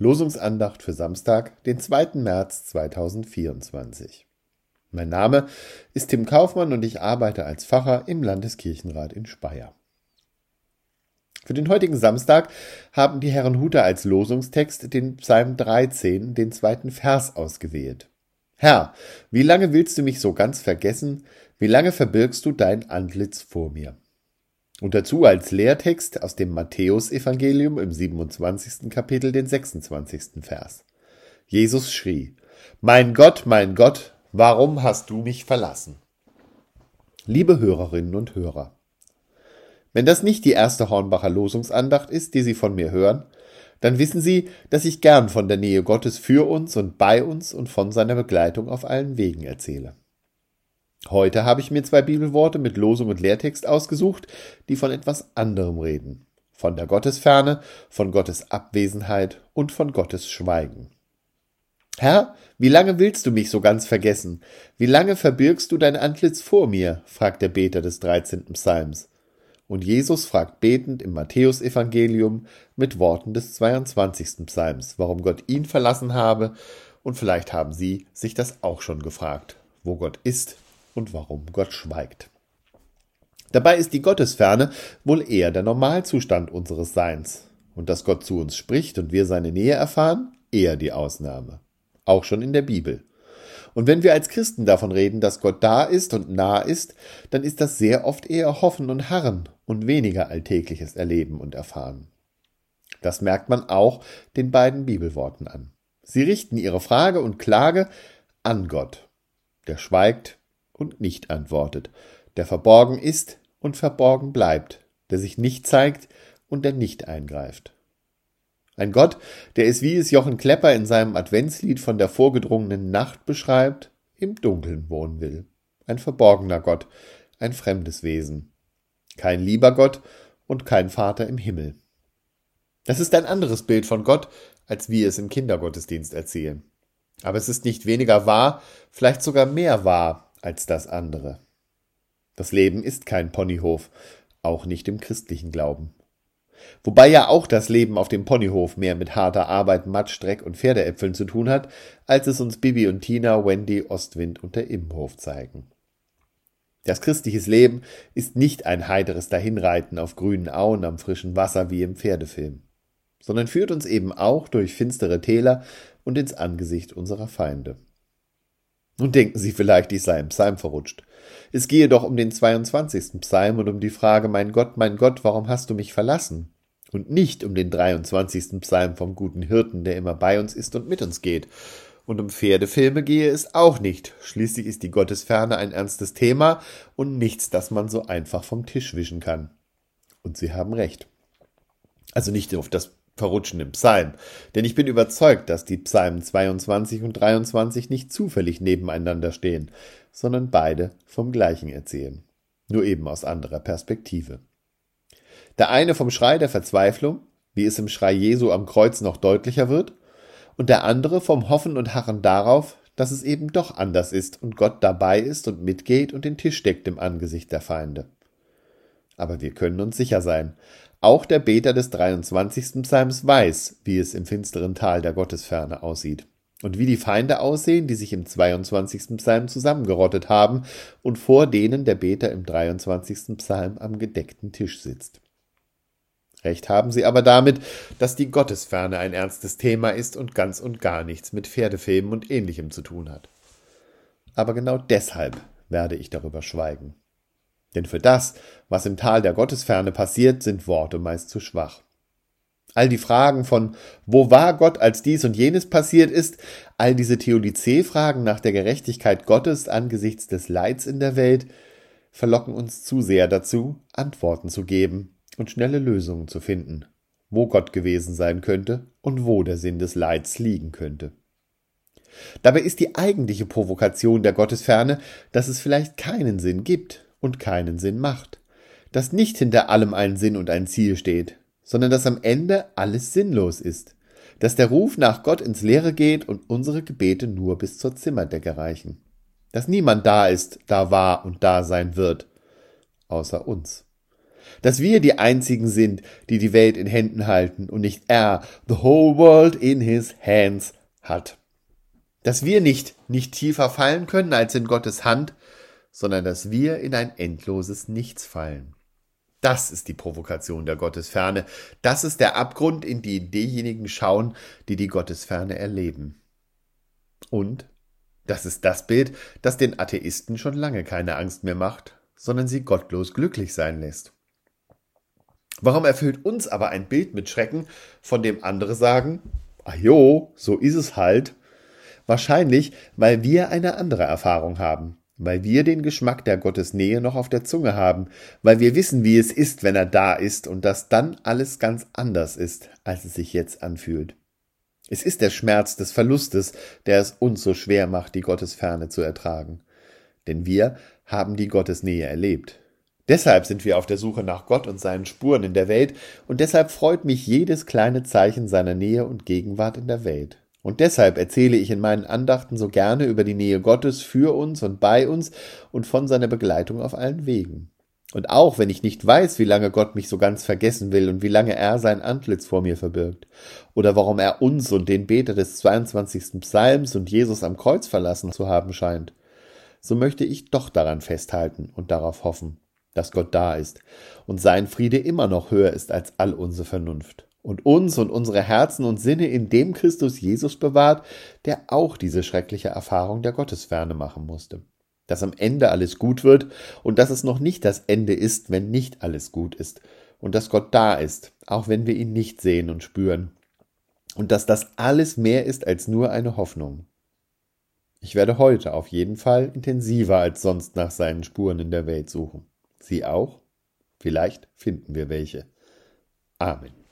Losungsandacht für Samstag, den 2. März 2024. Mein Name ist Tim Kaufmann und ich arbeite als Pfarrer im Landeskirchenrat in Speyer. Für den heutigen Samstag haben die Herren Huter als Losungstext den Psalm 13, den zweiten Vers ausgewählt. Herr, wie lange willst du mich so ganz vergessen? Wie lange verbirgst du dein Antlitz vor mir? Und dazu als Lehrtext aus dem Matthäusevangelium im 27. Kapitel den 26. Vers. Jesus schrie, Mein Gott, mein Gott, warum hast du mich verlassen? Liebe Hörerinnen und Hörer, wenn das nicht die erste Hornbacher Losungsandacht ist, die Sie von mir hören, dann wissen Sie, dass ich gern von der Nähe Gottes für uns und bei uns und von seiner Begleitung auf allen Wegen erzähle. Heute habe ich mir zwei Bibelworte mit Losung und Lehrtext ausgesucht, die von etwas anderem reden. Von der Gottesferne, von Gottes Abwesenheit und von Gottes Schweigen. Herr, wie lange willst du mich so ganz vergessen? Wie lange verbirgst du dein Antlitz vor mir? fragt der Beter des 13. Psalms. Und Jesus fragt betend im Matthäusevangelium mit Worten des 22. Psalms, warum Gott ihn verlassen habe, und vielleicht haben Sie sich das auch schon gefragt, wo Gott ist und warum Gott schweigt. Dabei ist die Gottesferne wohl eher der Normalzustand unseres Seins, und dass Gott zu uns spricht und wir seine Nähe erfahren, eher die Ausnahme. Auch schon in der Bibel. Und wenn wir als Christen davon reden, dass Gott da ist und nah ist, dann ist das sehr oft eher Hoffen und Harren und weniger alltägliches Erleben und Erfahren. Das merkt man auch den beiden Bibelworten an. Sie richten ihre Frage und Klage an Gott. Der schweigt und nicht antwortet, der verborgen ist und verborgen bleibt, der sich nicht zeigt und der nicht eingreift. Ein Gott, der es, wie es Jochen Klepper in seinem Adventslied von der vorgedrungenen Nacht beschreibt, im Dunkeln wohnen will. Ein verborgener Gott, ein fremdes Wesen. Kein lieber Gott und kein Vater im Himmel. Das ist ein anderes Bild von Gott, als wir es im Kindergottesdienst erzählen. Aber es ist nicht weniger wahr, vielleicht sogar mehr wahr als das andere. Das Leben ist kein Ponyhof, auch nicht im christlichen Glauben. Wobei ja auch das Leben auf dem Ponyhof mehr mit harter Arbeit, Matschdreck und Pferdeäpfeln zu tun hat, als es uns Bibi und Tina, Wendy, Ostwind und der Immenhof zeigen. Das christliches Leben ist nicht ein heiteres Dahinreiten auf grünen Auen am frischen Wasser wie im Pferdefilm, sondern führt uns eben auch durch finstere Täler und ins Angesicht unserer Feinde. Nun denken Sie vielleicht, ich sei im Psalm verrutscht. Es gehe doch um den 22. Psalm und um die Frage, mein Gott, mein Gott, warum hast du mich verlassen? Und nicht um den 23. Psalm vom guten Hirten, der immer bei uns ist und mit uns geht. Und um Pferdefilme gehe es auch nicht. Schließlich ist die Gottesferne ein ernstes Thema und nichts, das man so einfach vom Tisch wischen kann. Und Sie haben recht. Also nicht auf das verrutschen im Psalm. Denn ich bin überzeugt, dass die Psalmen 22 und 23 nicht zufällig nebeneinander stehen, sondern beide vom gleichen erzählen. Nur eben aus anderer Perspektive. Der eine vom Schrei der Verzweiflung, wie es im Schrei Jesu am Kreuz noch deutlicher wird, und der andere vom Hoffen und Harren darauf, dass es eben doch anders ist und Gott dabei ist und mitgeht und den Tisch deckt im Angesicht der Feinde. Aber wir können uns sicher sein, auch der Beter des 23. Psalms weiß, wie es im finsteren Tal der Gottesferne aussieht und wie die Feinde aussehen, die sich im 22. Psalm zusammengerottet haben und vor denen der Beter im 23. Psalm am gedeckten Tisch sitzt. Recht haben sie aber damit, dass die Gottesferne ein ernstes Thema ist und ganz und gar nichts mit Pferdefilmen und ähnlichem zu tun hat. Aber genau deshalb werde ich darüber schweigen. Denn für das, was im Tal der Gottesferne passiert, sind Worte meist zu schwach. All die Fragen von wo war Gott, als dies und jenes passiert ist, all diese Theodizee-Fragen nach der Gerechtigkeit Gottes angesichts des Leids in der Welt, verlocken uns zu sehr dazu, Antworten zu geben und schnelle Lösungen zu finden, wo Gott gewesen sein könnte und wo der Sinn des Leids liegen könnte. Dabei ist die eigentliche Provokation der Gottesferne, dass es vielleicht keinen Sinn gibt und keinen Sinn macht, dass nicht hinter allem ein Sinn und ein Ziel steht, sondern dass am Ende alles sinnlos ist, dass der Ruf nach Gott ins Leere geht und unsere Gebete nur bis zur Zimmerdecke reichen, dass niemand da ist, da war und da sein wird, außer uns. Dass wir die einzigen sind, die die Welt in Händen halten und nicht er, the whole world in his hands, hat. Dass wir nicht, nicht tiefer fallen können als in Gottes Hand, sondern dass wir in ein endloses Nichts fallen. Das ist die Provokation der Gottesferne. Das ist der Abgrund, in den diejenigen schauen, die die Gottesferne erleben. Und das ist das Bild, das den Atheisten schon lange keine Angst mehr macht, sondern sie gottlos glücklich sein lässt. Warum erfüllt uns aber ein Bild mit Schrecken, von dem andere sagen, ah jo, so ist es halt? Wahrscheinlich, weil wir eine andere Erfahrung haben, weil wir den Geschmack der Gottesnähe noch auf der Zunge haben, weil wir wissen, wie es ist, wenn er da ist und dass dann alles ganz anders ist, als es sich jetzt anfühlt. Es ist der Schmerz des Verlustes, der es uns so schwer macht, die Gottesferne zu ertragen. Denn wir haben die Gottesnähe erlebt. Deshalb sind wir auf der Suche nach Gott und seinen Spuren in der Welt, und deshalb freut mich jedes kleine Zeichen seiner Nähe und Gegenwart in der Welt. Und deshalb erzähle ich in meinen Andachten so gerne über die Nähe Gottes für uns und bei uns und von seiner Begleitung auf allen Wegen. Und auch wenn ich nicht weiß, wie lange Gott mich so ganz vergessen will und wie lange er sein Antlitz vor mir verbirgt, oder warum er uns und den Beter des 22. Psalms und Jesus am Kreuz verlassen zu haben scheint, so möchte ich doch daran festhalten und darauf hoffen, dass Gott da ist und sein Friede immer noch höher ist als all unsere Vernunft und uns und unsere Herzen und Sinne in dem Christus Jesus bewahrt, der auch diese schreckliche Erfahrung der Gottesferne machen musste. Dass am Ende alles gut wird und dass es noch nicht das Ende ist, wenn nicht alles gut ist und dass Gott da ist, auch wenn wir ihn nicht sehen und spüren und dass das alles mehr ist als nur eine Hoffnung. Ich werde heute auf jeden Fall intensiver als sonst nach seinen Spuren in der Welt suchen. Sie auch? Vielleicht finden wir welche. Amen.